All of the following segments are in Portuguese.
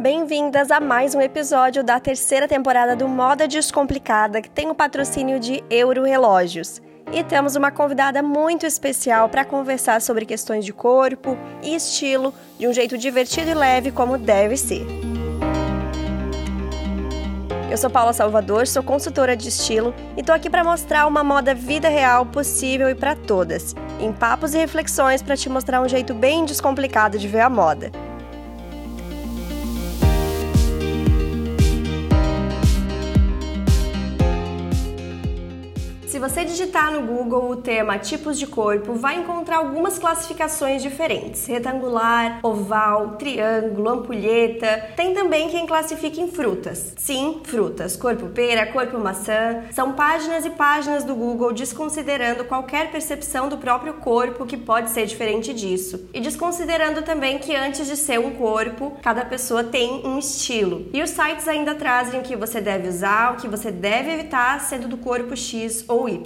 Bem-vindas a mais um episódio da terceira temporada do Moda Descomplicada, que tem o patrocínio de Euro Relógios. E temos uma convidada muito especial para conversar sobre questões de corpo e estilo de um jeito divertido e leve, como deve ser. Eu sou Paula Salvador, sou consultora de estilo e tô aqui para mostrar uma moda vida real possível e para todas, em papos e reflexões para te mostrar um jeito bem descomplicado de ver a moda. Você digitar no Google o tema tipos de corpo, vai encontrar algumas classificações diferentes: retangular, oval, triângulo, ampulheta. Tem também quem classifica em frutas. Sim, frutas, corpo pera, corpo maçã. São páginas e páginas do Google desconsiderando qualquer percepção do próprio corpo que pode ser diferente disso. E desconsiderando também que antes de ser um corpo, cada pessoa tem um estilo. E os sites ainda trazem o que você deve usar, o que você deve evitar sendo do corpo X ou Y.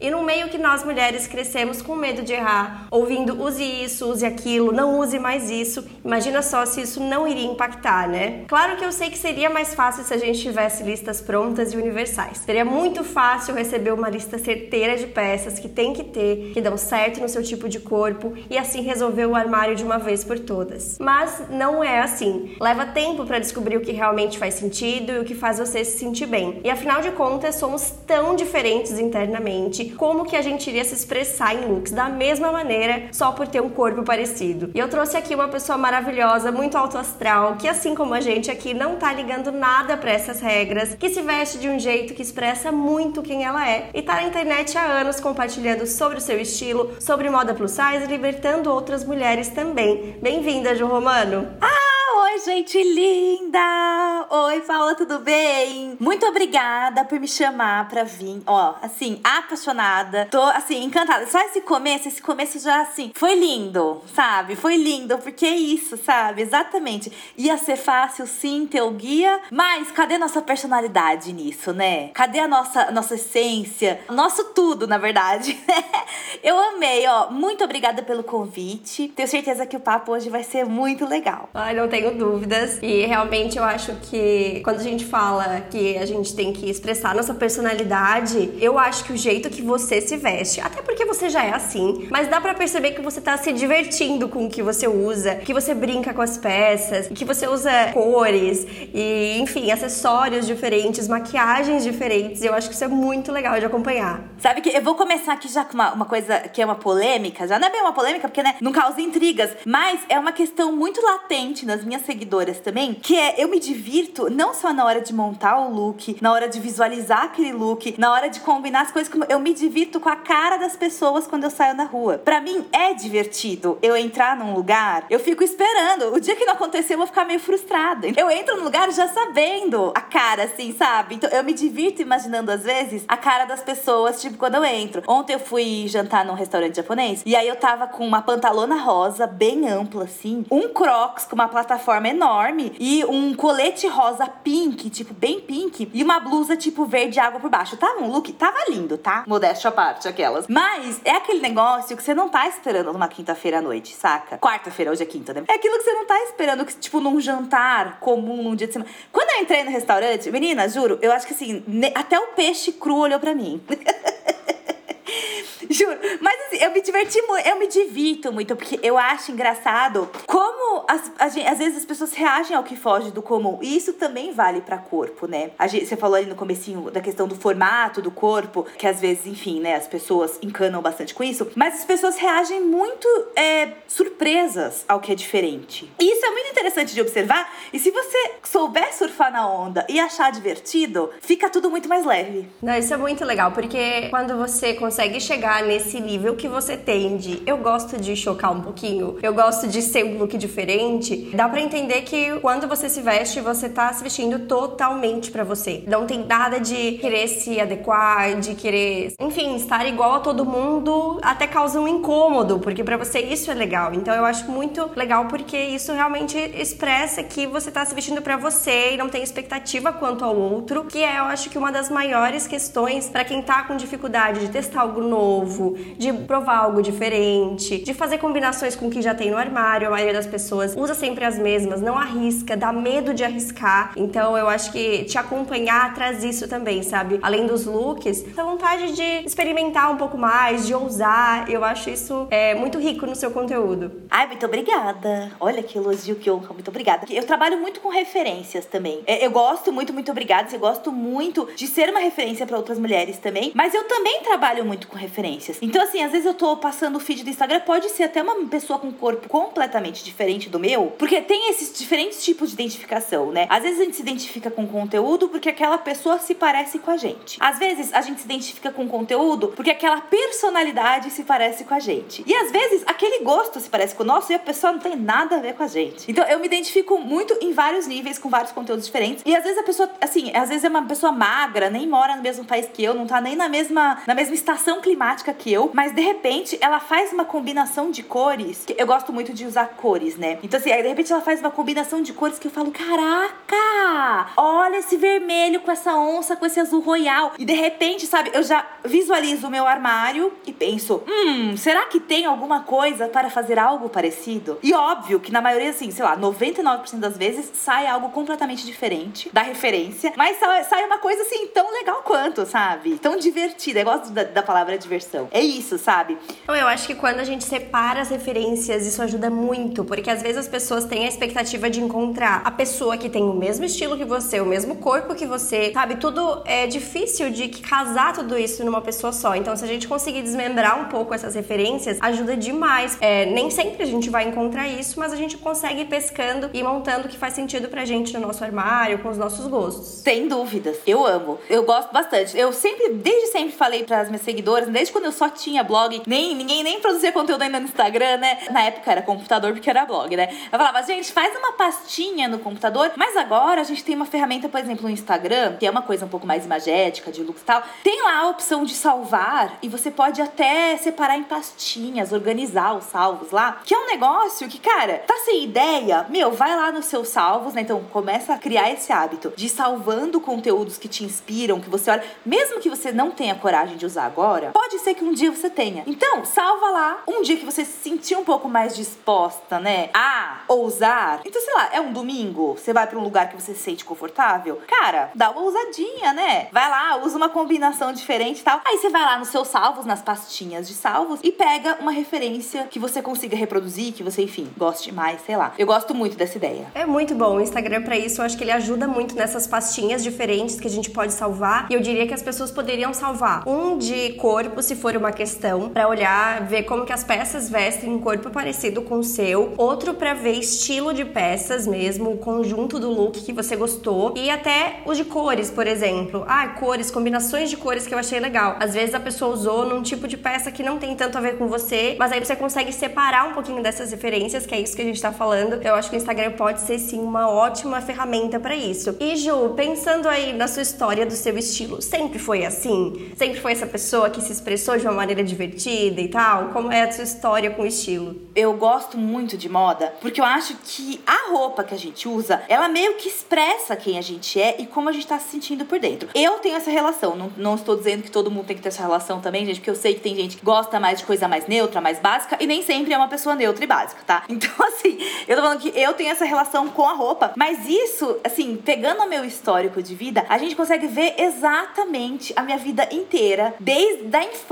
E no meio que nós mulheres crescemos com medo de errar, ouvindo use isso, use aquilo, não use mais isso, imagina só se isso não iria impactar, né? Claro que eu sei que seria mais fácil se a gente tivesse listas prontas e universais. Seria muito fácil receber uma lista certeira de peças que tem que ter, que dão certo no seu tipo de corpo e assim resolver o armário de uma vez por todas. Mas não é assim. Leva tempo para descobrir o que realmente faz sentido e o que faz você se sentir bem. E afinal de contas, somos tão diferentes internamente internamente, como que a gente iria se expressar em looks da mesma maneira só por ter um corpo parecido. E eu trouxe aqui uma pessoa maravilhosa, muito alto astral, que assim como a gente aqui não tá ligando nada para essas regras, que se veste de um jeito que expressa muito quem ela é e tá na internet há anos compartilhando sobre o seu estilo, sobre moda plus size e libertando outras mulheres também. Bem-vinda, Ju Romano! Ah! Oi, gente linda! Oi, Paula, tudo bem? Muito obrigada por me chamar pra vir. Ó, assim, apaixonada. Tô, assim, encantada. Só esse começo, esse começo já, assim, foi lindo, sabe? Foi lindo, porque é isso, sabe? Exatamente. Ia ser fácil, sim, ter o guia, mas cadê nossa personalidade nisso, né? Cadê a nossa, nossa essência? Nosso tudo, na verdade. Eu amei, ó. Muito obrigada pelo convite. Tenho certeza que o papo hoje vai ser muito legal. Ai, não tenho dúvidas. E realmente eu acho que quando a gente fala que a gente tem que expressar nossa personalidade, eu acho que o jeito que você se veste, até porque você já é assim, mas dá para perceber que você tá se divertindo com o que você usa, que você brinca com as peças, que você usa cores e, enfim, acessórios diferentes, maquiagens diferentes. Eu acho que isso é muito legal de acompanhar. Sabe que eu vou começar aqui já com uma, uma coisa que é uma polêmica, já não é bem uma polêmica, porque né, não causa intrigas, mas é uma questão muito latente nas minhas seguidoras também, que é eu me divirto não só na hora de montar o look, na hora de visualizar aquele look, na hora de combinar as coisas, como eu me divirto com a cara das pessoas quando eu saio na rua. Para mim é divertido eu entrar num lugar, eu fico esperando. O dia que não acontecer, eu vou ficar meio frustrada. Eu entro no lugar já sabendo a cara, assim, sabe? Então eu me divirto imaginando às vezes a cara das pessoas, tipo, quando eu entro. Ontem eu fui jantar num restaurante japonês e aí eu tava com uma pantalona rosa, bem ampla, assim, um crocs com uma plataforma forma enorme e um colete rosa pink, tipo bem pink, e uma blusa tipo verde água por baixo. Tava um look, tava lindo, tá? Modéstia à parte, aquelas. Mas é aquele negócio que você não tá esperando numa quinta-feira à noite, saca? Quarta-feira, hoje é quinta, né? É aquilo que você não tá esperando, que, tipo, num jantar comum, num dia de semana. Quando eu entrei no restaurante, menina, juro, eu acho que assim, até o peixe cru olhou pra mim. Juro. Mas assim, eu me diverti muito, eu me divirto muito, porque eu acho engraçado como as, as, às vezes as pessoas reagem ao que foge do comum. E isso também vale para corpo, né? A gente, você falou ali no comecinho da questão do formato do corpo, que às vezes, enfim, né, as pessoas encanam bastante com isso, mas as pessoas reagem muito é, surpresas ao que é diferente. E isso é muito interessante de observar, e se você souber surfar na onda e achar divertido, fica tudo muito mais leve. Não, isso é muito legal, porque quando você consegue chegar nesse nível que você tem de eu gosto de chocar um pouquinho, eu gosto de ser um look diferente, dá para entender que quando você se veste, você tá se vestindo totalmente para você. Não tem nada de querer se adequar, de querer, enfim, estar igual a todo mundo, até causa um incômodo, porque para você isso é legal. Então eu acho muito legal porque isso realmente expressa que você tá se vestindo para você e não tem expectativa quanto ao outro, que é, eu acho que uma das maiores questões para quem tá com dificuldade de testar algo novo, de provar algo diferente, de fazer combinações com o que já tem no armário. A maioria das pessoas usa sempre as mesmas, não arrisca, dá medo de arriscar. Então eu acho que te acompanhar traz isso também, sabe? Além dos looks, a vontade de experimentar um pouco mais, de ousar. Eu acho isso é, muito rico no seu conteúdo. Ai, muito obrigada. Olha que elogio, que honra. Muito obrigada. Eu trabalho muito com referências também. É, eu gosto muito, muito obrigada. Eu gosto muito de ser uma referência para outras mulheres também. Mas eu também trabalho muito com referências. Então, assim, às vezes eu tô passando o feed do Instagram, pode ser até uma pessoa com um corpo completamente diferente do meu, porque tem esses diferentes tipos de identificação, né? Às vezes a gente se identifica com conteúdo porque aquela pessoa se parece com a gente. Às vezes a gente se identifica com conteúdo porque aquela personalidade se parece com a gente. E às vezes aquele gosto se parece com o nosso e a pessoa não tem nada a ver com a gente. Então eu me identifico muito em vários níveis, com vários conteúdos diferentes. E às vezes a pessoa, assim, às vezes é uma pessoa magra, nem mora no mesmo país que eu, não tá nem na mesma, na mesma estação climática que eu, mas de repente ela faz uma combinação de cores. Eu gosto muito de usar cores, né? Então assim, aí de repente ela faz uma combinação de cores que eu falo: caraca! Olha esse vermelho com essa onça, com esse azul royal. E de repente, sabe, eu já visualizo o meu armário e penso: hum, será que tem alguma coisa para fazer algo parecido? E óbvio que na maioria, assim, sei lá, 99% das vezes sai algo completamente diferente da referência, mas sai uma coisa assim tão legal quanto, sabe? Tão divertida. Eu gosto da, da palavra diversão. É isso, sabe? Então, eu acho que quando a gente separa as referências, isso ajuda muito, porque às vezes as pessoas têm a expectativa de encontrar a pessoa que tem o mesmo estilo que você, o mesmo corpo que você, sabe? Tudo é difícil de casar tudo isso numa pessoa só. Então, se a gente conseguir desmembrar um pouco essas referências, ajuda demais. É, nem sempre a gente vai encontrar isso, mas a gente consegue ir pescando e montando o que faz sentido pra gente no nosso armário, com os nossos gostos. Sem dúvidas. Eu amo. Eu gosto bastante. Eu sempre, desde sempre falei para as minhas seguidoras, desde quando eu só tinha blog, nem ninguém nem produzia conteúdo ainda no Instagram, né? Na época era computador porque era blog, né? Eu falava, gente, faz uma pastinha no computador, mas agora a gente tem uma ferramenta, por exemplo, no Instagram, que é uma coisa um pouco mais imagética, de looks e tal. Tem lá a opção de salvar e você pode até separar em pastinhas, organizar os salvos lá, que é um negócio que, cara, tá sem ideia? Meu, vai lá nos seus salvos, né? Então começa a criar esse hábito de salvando conteúdos que te inspiram, que você olha, mesmo que você não tenha coragem de usar agora, pode ser que um dia você tenha. Então, salva lá um dia que você se sentir um pouco mais disposta, né, a ousar. Então, sei lá, é um domingo, você vai para um lugar que você se sente confortável, cara, dá uma ousadinha, né? Vai lá, usa uma combinação diferente e tal. Aí você vai lá nos seus salvos, nas pastinhas de salvos e pega uma referência que você consiga reproduzir, que você, enfim, goste mais, sei lá. Eu gosto muito dessa ideia. É muito bom. O Instagram para isso, eu acho que ele ajuda muito nessas pastinhas diferentes que a gente pode salvar. E eu diria que as pessoas poderiam salvar um de corpo, se for uma questão, para olhar, ver como que as peças vestem um corpo parecido com o seu. Outro para ver estilo de peças mesmo, o conjunto do look que você gostou. E até os de cores, por exemplo. Ah, cores, combinações de cores que eu achei legal. Às vezes a pessoa usou num tipo de peça que não tem tanto a ver com você, mas aí você consegue separar um pouquinho dessas referências, que é isso que a gente tá falando. Eu acho que o Instagram pode ser sim uma ótima ferramenta para isso. E Ju, pensando aí na sua história do seu estilo, sempre foi assim? Sempre foi essa pessoa que se expressou de uma maneira divertida e tal? Como é a sua história com o estilo? Eu gosto muito de moda porque eu acho que a roupa que a gente usa, ela meio que expressa quem a gente é e como a gente tá se sentindo por dentro. Eu tenho essa relação, não, não estou dizendo que todo mundo tem que ter essa relação também, gente, porque eu sei que tem gente que gosta mais de coisa mais neutra, mais básica e nem sempre é uma pessoa neutra e básica, tá? Então, assim, eu tô falando que eu tenho essa relação com a roupa, mas isso, assim, pegando o meu histórico de vida, a gente consegue ver exatamente a minha vida inteira, desde a infância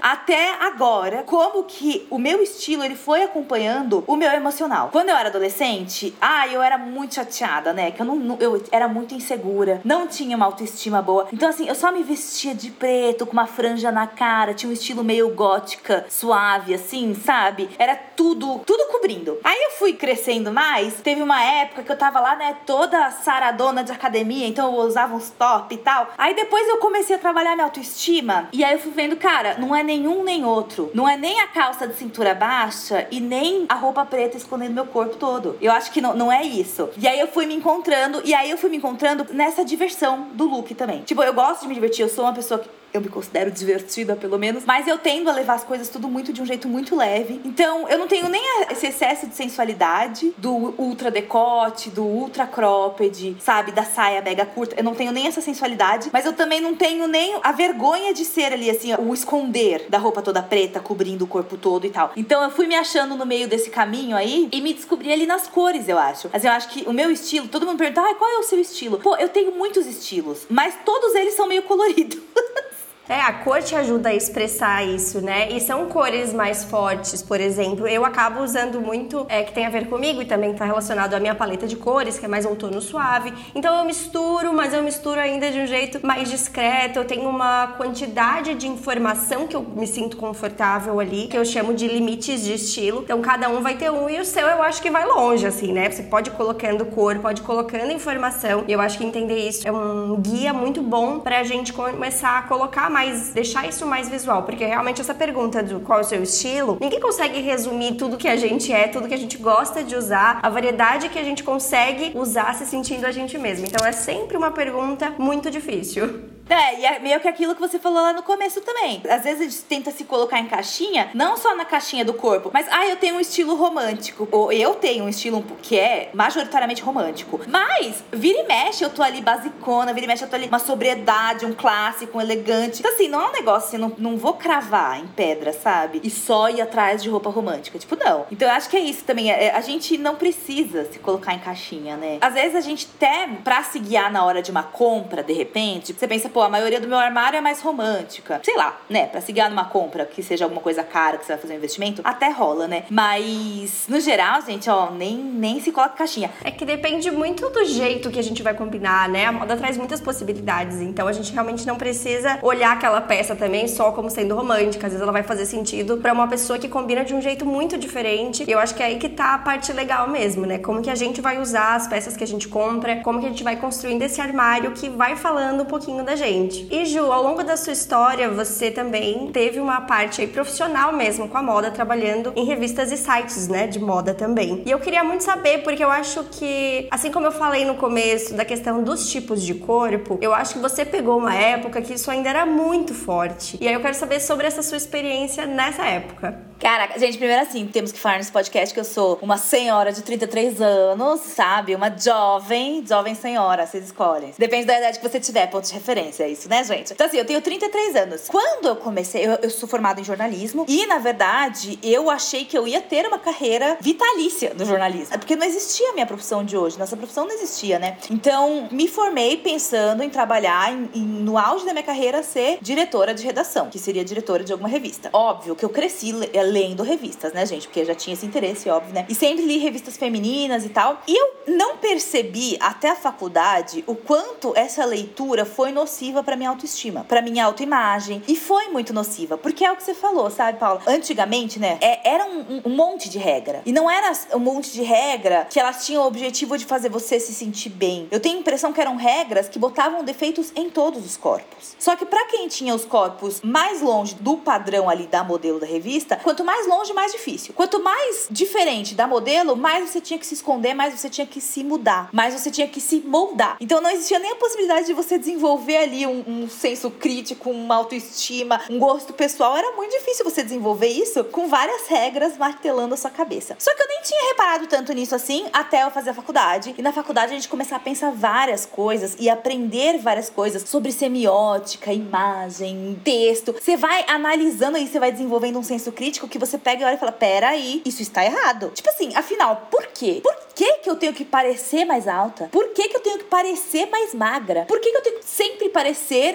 até agora, como que o meu estilo ele foi acompanhando o meu emocional. Quando eu era adolescente, ah, eu era muito chateada, né? Que eu não eu era muito insegura, não tinha uma autoestima boa. Então assim, eu só me vestia de preto com uma franja na cara, tinha um estilo meio gótica, suave assim, sabe? Era tudo, tudo cobrindo. Aí eu fui crescendo mais, teve uma época que eu tava lá, né, toda saradona de academia, então eu usava uns top e tal. Aí depois eu comecei a trabalhar minha autoestima e aí eu fui vendo, cara, não é nenhum nem outro. Não é nem a calça de cintura baixa e nem a roupa preta escondendo meu corpo todo. Eu acho que não, não é isso. E aí eu fui me encontrando e aí eu fui me encontrando nessa diversão do look também. Tipo, eu gosto de me divertir, eu sou uma pessoa que Eu me considero divertida, pelo menos. Mas eu tendo a levar as coisas tudo muito de um jeito muito leve. Então, eu não tenho nem esse excesso de sensualidade do ultra decote, do ultra cropped, sabe? Da saia mega curta. Eu não tenho nem essa sensualidade. Mas eu também não tenho nem a vergonha de ser ali, assim, o esconder da roupa toda preta, cobrindo o corpo todo e tal. Então, eu fui me achando no meio desse caminho aí e me descobri ali nas cores, eu acho. Mas eu acho que o meu estilo, todo mundo pergunta, ah, qual é o seu estilo? Pô, eu tenho muitos estilos, mas todos eles são meio coloridos. É, a cor te ajuda a expressar isso, né? E são cores mais fortes, por exemplo. Eu acabo usando muito, é, que tem a ver comigo e também tá relacionado à minha paleta de cores, que é mais outono suave. Então eu misturo, mas eu misturo ainda de um jeito mais discreto. Eu tenho uma quantidade de informação que eu me sinto confortável ali, que eu chamo de limites de estilo. Então cada um vai ter um e o seu eu acho que vai longe, assim, né? Você pode ir colocando cor, pode ir colocando informação. E eu acho que entender isso é um guia muito bom pra gente começar a colocar mais, deixar isso mais visual, porque realmente essa pergunta do qual é o seu estilo, ninguém consegue resumir tudo que a gente é, tudo que a gente gosta de usar, a variedade que a gente consegue usar se sentindo a gente mesmo. Então é sempre uma pergunta muito difícil. É, e é meio que aquilo que você falou lá no começo também. Às vezes a gente tenta se colocar em caixinha, não só na caixinha do corpo, mas, ah, eu tenho um estilo romântico. Ou eu tenho um estilo que é majoritariamente romântico. Mas, vira e mexe, eu tô ali basicona, vira e mexe, eu tô ali uma sobriedade, um clássico, um elegante. Então, assim, não é um negócio assim, não, não vou cravar em pedra, sabe? E só ir atrás de roupa romântica. Tipo, não. Então, eu acho que é isso também. É, a gente não precisa se colocar em caixinha, né? Às vezes a gente até, pra se guiar na hora de uma compra, de repente, você pensa, pô, a maioria do meu armário é mais romântica. Sei lá, né? Pra se guiar numa compra que seja alguma coisa cara, que você vai fazer um investimento, até rola, né? Mas, no geral, gente, ó, nem, nem se coloca caixinha. É que depende muito do jeito que a gente vai combinar, né? A moda traz muitas possibilidades, então a gente realmente não precisa olhar aquela peça também só como sendo romântica. Às vezes ela vai fazer sentido para uma pessoa que combina de um jeito muito diferente. E eu acho que é aí que tá a parte legal mesmo, né? Como que a gente vai usar as peças que a gente compra, como que a gente vai construindo esse armário que vai falando um pouquinho da gente. E Ju, ao longo da sua história, você também teve uma parte aí profissional mesmo com a moda, trabalhando em revistas e sites, né, de moda também. E eu queria muito saber, porque eu acho que, assim como eu falei no começo da questão dos tipos de corpo, eu acho que você pegou uma época que isso ainda era muito forte. E aí eu quero saber sobre essa sua experiência nessa época. Caraca, gente, primeiro assim, temos que falar nesse podcast que eu sou uma senhora de 33 anos, sabe? Uma jovem, jovem senhora, vocês escolhem. Depende da idade que você tiver, ponto de referência, é isso, né, gente? Então, assim, eu tenho 33 anos. Quando eu comecei, eu, eu sou formada em jornalismo e, na verdade, eu achei que eu ia ter uma carreira vitalícia no jornalismo. É porque não existia a minha profissão de hoje, nossa profissão não existia, né? Então, me formei pensando em trabalhar, em, em, no auge da minha carreira, ser diretora de redação, que seria diretora de alguma revista. Óbvio que eu cresci lendo revistas, né, gente? Porque eu já tinha esse interesse, óbvio, né? E sempre li revistas femininas e tal. E eu não percebi até a faculdade o quanto essa leitura foi nociva para minha autoestima, para minha autoimagem. E foi muito nociva, porque é o que você falou, sabe, Paula? Antigamente, né, é, era um, um, monte de regra. E não era um monte de regra que elas tinham o objetivo de fazer você se sentir bem. Eu tenho a impressão que eram regras que botavam defeitos em todos os corpos. Só que para quem tinha os corpos mais longe do padrão ali da modelo da revista, Quanto mais longe, mais difícil. Quanto mais diferente da modelo, mais você tinha que se esconder, mais você tinha que se mudar, mais você tinha que se moldar. Então não existia nem a possibilidade de você desenvolver ali um, um senso crítico, uma autoestima, um gosto pessoal. Era muito difícil você desenvolver isso com várias regras martelando a sua cabeça. Só que eu nem tinha reparado tanto nisso assim até eu fazer a faculdade. E na faculdade a gente começar a pensar várias coisas e aprender várias coisas sobre semiótica, imagem, texto. Você vai analisando e você vai desenvolvendo um senso crítico que você pega e olha e fala: peraí, isso está errado. Tipo assim, afinal, por quê? Por que, que eu tenho que parecer mais alta? Por que, que eu tenho que parecer mais magra? Por que, que eu tenho que sempre parecer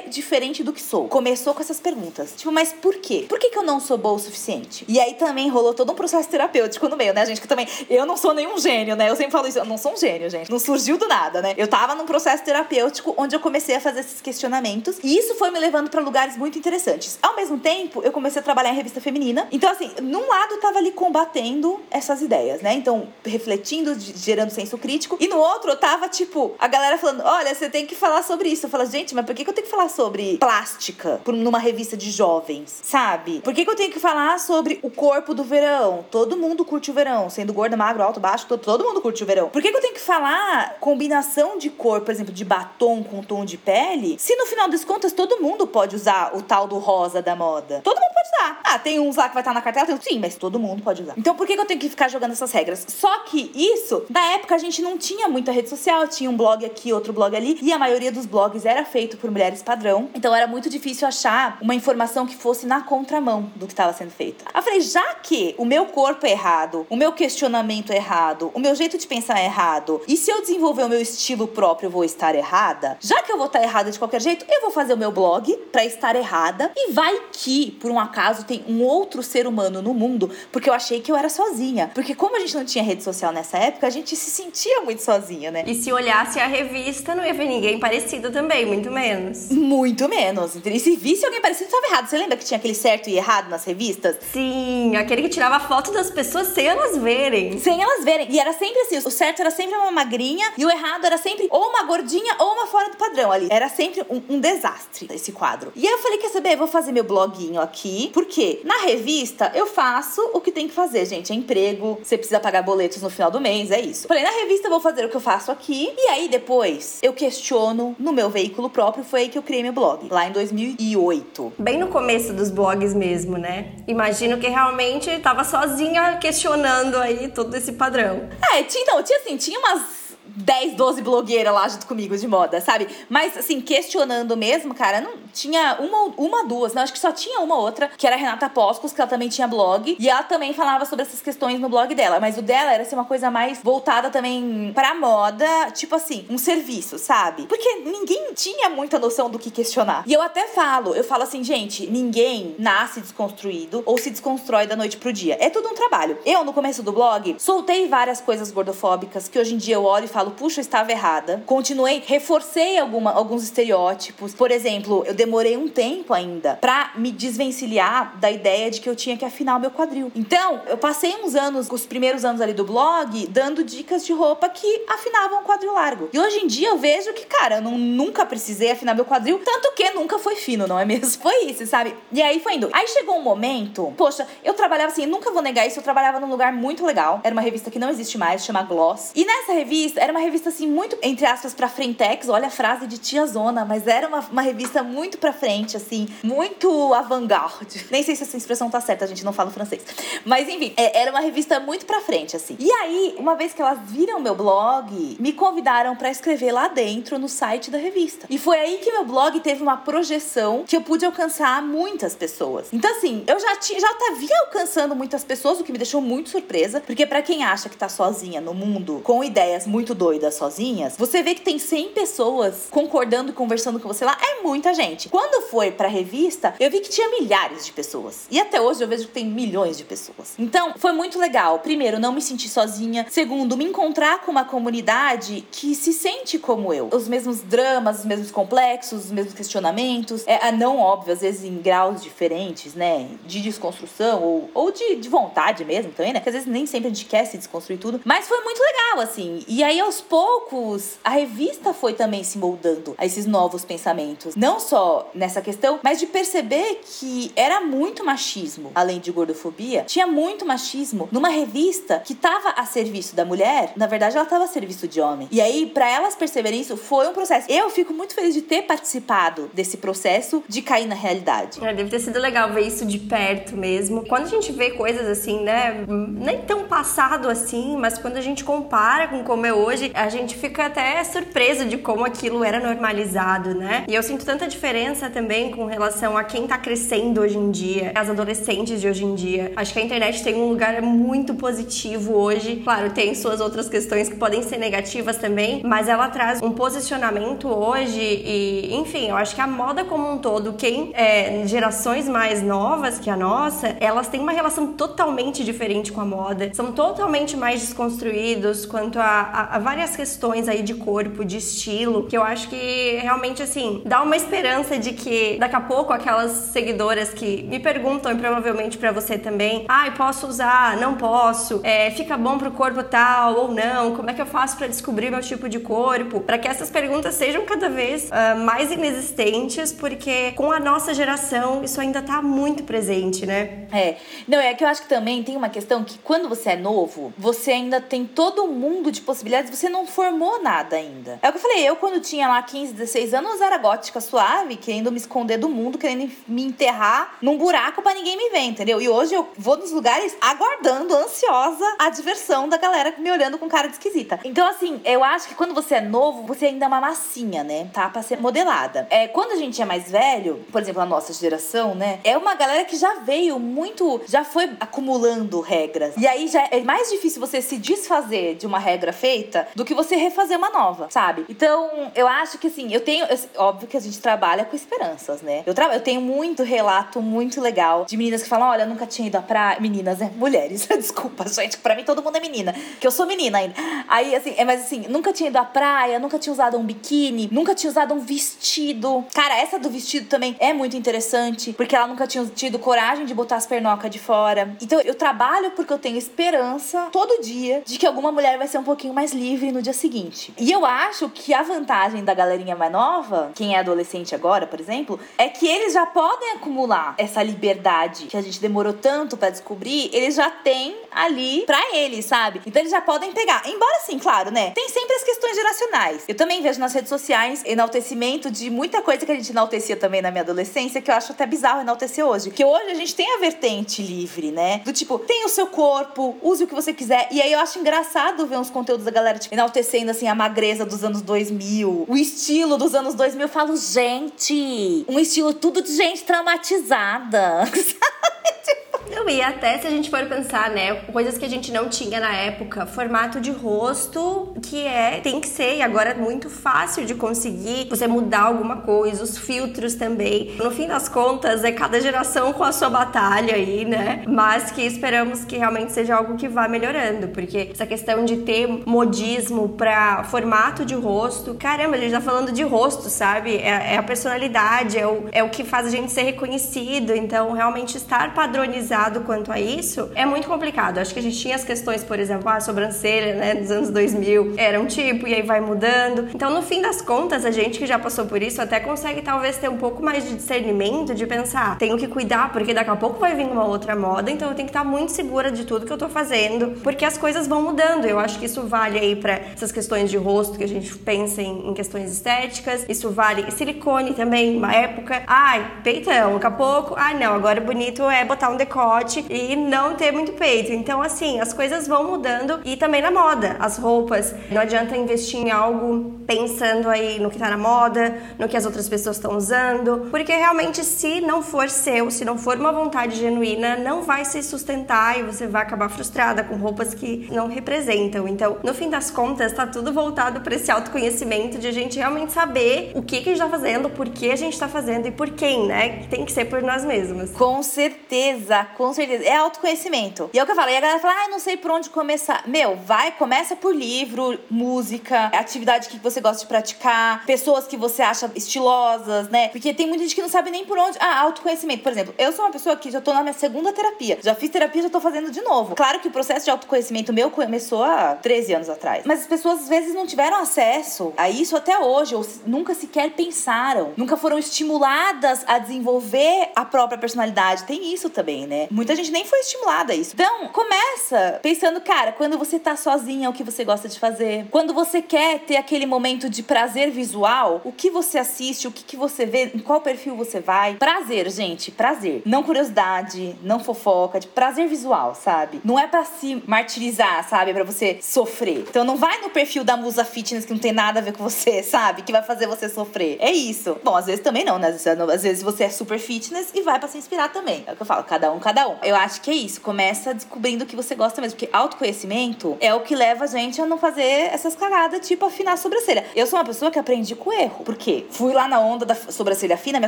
diferente do que sou? Começou com essas perguntas. Tipo, mas por quê? Por que, que eu não sou boa o suficiente? E aí também rolou todo um processo terapêutico no meio, né, gente? Que também, eu não sou nenhum gênio, né? Eu sempre falo isso, eu não sou um gênio, gente. Não surgiu do nada, né? Eu tava num processo terapêutico onde eu comecei a fazer esses questionamentos e isso foi me levando para lugares muito interessantes. Ao mesmo tempo, eu comecei a trabalhar em revista feminina. Então, assim, num lado eu tava ali combatendo essas ideias, né? Então, refletindo, gerando senso crítico. E no outro, eu tava, tipo, a galera falando: olha, você tem que falar sobre isso. Eu falo, gente, mas por que, que eu tenho que falar sobre plástica numa revista de jovens? Sabe? Por que, que eu tenho que falar sobre o corpo do verão? Todo mundo curte o verão, sendo gordo, magro, alto, baixo, todo, todo mundo curte o verão. Por que, que eu tenho que falar combinação de cor, por exemplo, de batom com tom de pele, se no final das contas todo mundo pode usar o tal do rosa da moda? Todo mundo pode usar. Ah, tem uns lá que vai estar na cartela? Tem... Sim, mas todo mundo pode usar. Então por que, que eu tenho que ficar jogando essas regras? Só que isso, na época a gente não tinha muita rede social, tinha um blog aqui, outro blog ali, e a maioria dos blogs era feito por mulheres padrão. Então era muito difícil achar uma informação que fosse na contramão do que estava sendo feito. Eu falei, já que o meu corpo é errado, o meu questionamento é errado, o meu jeito de pensar é errado, e se eu desenvolver o meu estilo próprio, eu vou estar errada? Já que eu vou estar errada de qualquer jeito, eu vou fazer o meu blog para estar errada, e vai que, por um acaso, tem um outro ser humano no mundo, porque eu achei que eu era sozinha. Porque como a gente não tinha rede social nessa época, a gente se sentia muito sozinha, né? E se olhasse a revista, não ia ver ninguém parecido também, muito menos. Muito menos. E se visse alguém parecido, estava errado. Você lembra que tinha aquele certo e errado nas revistas? Sim, aquele que tirava foto das pessoas sem elas verem. Sem elas verem. E era sempre assim: o certo era sempre uma magrinha e o errado era sempre ou uma gordinha ou uma fora do padrão ali. Era sempre um, um desastre esse quadro. E aí eu falei: quer saber? Eu vou fazer meu bloguinho aqui. Porque na revista eu faço o que tem que fazer, gente. É emprego, você precisa pagar boletos no final do mês, é isso. Falei: na revista eu vou fazer o que eu faço aqui. E aí depois eu questiono no meu veículo próprio. Foi aí que eu criei meu blog, lá em 2008. Bem no começo dos blogs mesmo, né? Imagino que realmente tava sozinha questionando aí todo esse padrão. É, tinha, não, tinha assim, tinha umas 10, 12 blogueiras lá junto comigo de moda, sabe? Mas, assim, questionando mesmo, cara, não tinha uma, uma duas, não, acho que só tinha uma outra, que era a Renata Poscos, que ela também tinha blog, e ela também falava sobre essas questões no blog dela, mas o dela era, assim, uma coisa mais voltada também pra moda, tipo assim, um serviço, sabe? Porque ninguém tinha muita noção do que questionar. E eu até falo, eu falo assim, gente, ninguém nasce desconstruído ou se desconstrói da noite pro dia. É tudo um trabalho. Eu, no começo do blog, soltei várias coisas gordofóbicas que hoje em dia eu olho e falo, falo, puxa, eu estava errada. Continuei, reforcei alguma, alguns estereótipos. Por exemplo, eu demorei um tempo ainda para me desvencilhar da ideia de que eu tinha que afinar o meu quadril. Então, eu passei uns anos, os primeiros anos ali do blog, dando dicas de roupa que afinavam o quadril largo. E hoje em dia eu vejo que, cara, eu não, nunca precisei afinar meu quadril, tanto que nunca foi fino, não é mesmo? Foi isso, sabe? E aí foi indo. Aí chegou um momento, poxa, eu trabalhava assim, nunca vou negar isso, eu trabalhava num lugar muito legal. Era uma revista que não existe mais, chama Gloss. E nessa revista era uma revista assim muito, entre aspas, pra frentex. Olha a frase de tia Zona, mas era uma, uma revista muito pra frente, assim, muito avant-garde. Nem sei se essa expressão tá certa, a gente não fala francês. Mas enfim, é, era uma revista muito pra frente, assim. E aí, uma vez que elas viram meu blog, me convidaram para escrever lá dentro no site da revista. E foi aí que meu blog teve uma projeção que eu pude alcançar muitas pessoas. Então, assim, eu já tinha, já tava alcançando muitas pessoas, o que me deixou muito surpresa, porque para quem acha que tá sozinha no mundo com ideias muito doidas sozinhas, você vê que tem 100 pessoas concordando e conversando com você lá. É muita gente. Quando foi pra revista, eu vi que tinha milhares de pessoas. E até hoje eu vejo que tem milhões de pessoas. Então, foi muito legal. Primeiro, não me sentir sozinha. Segundo, me encontrar com uma comunidade que se sente como eu. Os mesmos dramas, os mesmos complexos, os mesmos questionamentos. É, não óbvio, às vezes em graus diferentes, né? De desconstrução ou, ou de, de vontade mesmo também, né? Porque às vezes nem sempre a gente quer se desconstruir tudo. Mas foi muito legal, assim. E aí, aos poucos, a revista foi também se moldando a esses novos pensamentos. Não só nessa questão, mas de perceber que era muito machismo, além de gordofobia, tinha muito machismo numa revista que estava a serviço da mulher, na verdade ela estava a serviço de homem. E aí, para elas perceberem isso, foi um processo. Eu fico muito feliz de ter participado desse processo de cair na realidade. É, deve ter sido legal ver isso de perto mesmo. Quando a gente vê coisas assim, né, nem tão passado assim, mas quando a gente compara com como é hoje, a gente gente fica até surpreso de como aquilo era normalizado, né? E eu sinto tanta diferença também com relação a quem tá crescendo hoje em dia, as adolescentes de hoje em dia. Acho que a internet tem um lugar muito positivo hoje. Claro, tem suas outras questões que podem ser negativas também, mas ela traz um posicionamento hoje e, enfim, eu acho que a moda como um todo, quem é gerações mais novas que a nossa, elas têm uma relação totalmente diferente com a moda, são totalmente mais desconstruídos quanto a, a, a várias questões aí de corpo, de estilo, que eu acho que realmente, assim, dá uma esperança de que daqui a pouco aquelas seguidoras que me perguntam, e provavelmente para você também, ai, ah, posso usar, não posso, é, fica bom pro corpo tal ou não, como é que eu faço para descobrir meu tipo de corpo? Para que essas perguntas sejam cada vez uh, mais inexistentes, porque com a nossa geração isso ainda tá muito presente, né? É. Não, é que eu acho que também tem uma questão que quando você é novo, você ainda tem todo mundo de possibilidades, você não formou nada ainda. É o que eu falei, eu quando tinha lá 15, 16 anos era gótica suave, querendo me esconder do mundo, querendo me enterrar num buraco para ninguém me ver, entendeu? E hoje eu vou nos lugares aguardando, ansiosa, a diversão da galera me olhando com cara de esquisita. Então, assim, eu acho que quando você é novo, você ainda é uma massinha, né? Tá? Pra ser modelada. É, quando a gente é mais velho, por exemplo, a nossa geração, né? É uma galera que já veio muito, já foi acumulando regras. E aí já é mais difícil você se desfazer de uma regra feita do que você refazer uma nova, sabe? Então, eu acho que assim, eu tenho. Eu, óbvio que a gente trabalha com esperanças, né? Eu, eu tenho muito relato muito legal de meninas que falam: olha, eu nunca tinha ido à praia. Meninas, né? Mulheres. Desculpa, gente. Pra mim todo mundo é menina. Que eu sou menina ainda. Aí, assim, é, mas assim, nunca tinha ido à praia, nunca tinha usado um biquíni, nunca tinha usado um vestido. Cara, essa do vestido também é muito interessante, porque ela nunca tinha tido coragem de botar as pernocas de fora. Então, eu trabalho porque eu tenho esperança todo dia de que alguma mulher vai ser um pouquinho mais livre no dia seguinte. E eu acho que a vantagem da galerinha mais nova, quem é adolescente agora, por exemplo, é que eles já podem acumular essa liberdade que a gente demorou tanto para descobrir, eles já têm ali para eles, sabe? Então eles já podem pegar. Embora assim, claro, né? Tem sempre as questões geracionais. Eu também vejo nas redes sociais enaltecimento de muita coisa que a gente enaltecia também na minha adolescência, que eu acho até bizarro enaltecer hoje. Que hoje a gente tem a vertente livre, né? Do tipo, tem o seu corpo, use o que você quiser. E aí eu acho engraçado ver uns conteúdos da galera tipo, enaltecendo assim a magreza dos anos 2000, o estilo dos anos 2000. Eu falo, gente, um estilo tudo de gente traumatizada. Sabe? Não, e até se a gente for pensar, né, coisas que a gente não tinha na época, formato de rosto que é, tem que ser, e agora é muito fácil de conseguir você mudar alguma coisa, os filtros também. No fim das contas, é cada geração com a sua batalha aí, né? Mas que esperamos que realmente seja algo que vá melhorando, porque essa questão de ter modismo para formato de rosto, caramba, a gente tá falando de rosto, sabe? É, é a personalidade, é o, é o que faz a gente ser reconhecido, então realmente estar padronizado quanto a isso, é muito complicado. Acho que a gente tinha as questões, por exemplo, a sobrancelha, né, dos anos 2000 era um tipo e aí vai mudando. Então, no fim das contas, a gente que já passou por isso até consegue talvez ter um pouco mais de discernimento de pensar, tenho que cuidar porque daqui a pouco vai vir uma outra moda, então eu tenho que estar muito segura de tudo que eu tô fazendo, porque as coisas vão mudando. Eu acho que isso vale aí para essas questões de rosto que a gente pensa em, em questões estéticas, isso vale silicone também, uma época, ai, peitão, daqui a pouco, ai não, agora bonito é botar um decote decote e não ter muito peito. Então, assim, as coisas vão mudando e também na moda, as roupas. Não adianta investir em algo pensando aí no que tá na moda, no que as outras pessoas estão usando, porque realmente, se não for seu, se não for uma vontade genuína, não vai se sustentar e você vai acabar frustrada com roupas que não representam. Então, no fim das contas, tá tudo voltado para esse autoconhecimento de a gente realmente saber o que, que a gente tá fazendo, por que a gente tá fazendo e por quem, né? Tem que ser por nós mesmos. Com certeza, com certeza. É autoconhecimento. E é o que eu falo. E a galera fala, ah, não sei por onde começar. Meu, vai, começa por livro, música, atividade que você gosta de praticar, pessoas que você acha estilosas, né? Porque tem muita gente que não sabe nem por onde. Ah, autoconhecimento. Por exemplo, eu sou uma pessoa que já tô na minha segunda terapia. Já fiz terapia, já tô fazendo de novo. Claro que o processo de autoconhecimento meu começou há 13 anos atrás. Mas as pessoas às vezes não tiveram acesso a isso até hoje, ou nunca sequer pensaram, nunca foram estimuladas a desenvolver a própria personalidade. Tem isso também, né? Muita gente nem foi estimulada a isso. Então, começa pensando, cara, quando você tá sozinha, o que você gosta de fazer? Quando você quer ter aquele momento de prazer visual, o que você assiste, o que, que você vê, em qual perfil você vai? Prazer, gente, prazer. Não curiosidade, não fofoca, de prazer visual, sabe? Não é para se martirizar, sabe? É pra você sofrer. Então não vai no perfil da musa fitness que não tem nada a ver com você, sabe? Que vai fazer você sofrer. É isso. Bom, às vezes também não, né? Às vezes você é super fitness e vai para se inspirar também. É o que eu falo, cada um, cada Então, eu acho que é isso. Começa descobrindo o que você gosta mesmo. Porque autoconhecimento é o que leva a gente a não fazer essas cagadas, tipo afinar a sobrancelha. Eu sou uma pessoa que aprendi com erro. Por quê? Fui lá na onda da sobrancelha fina, minha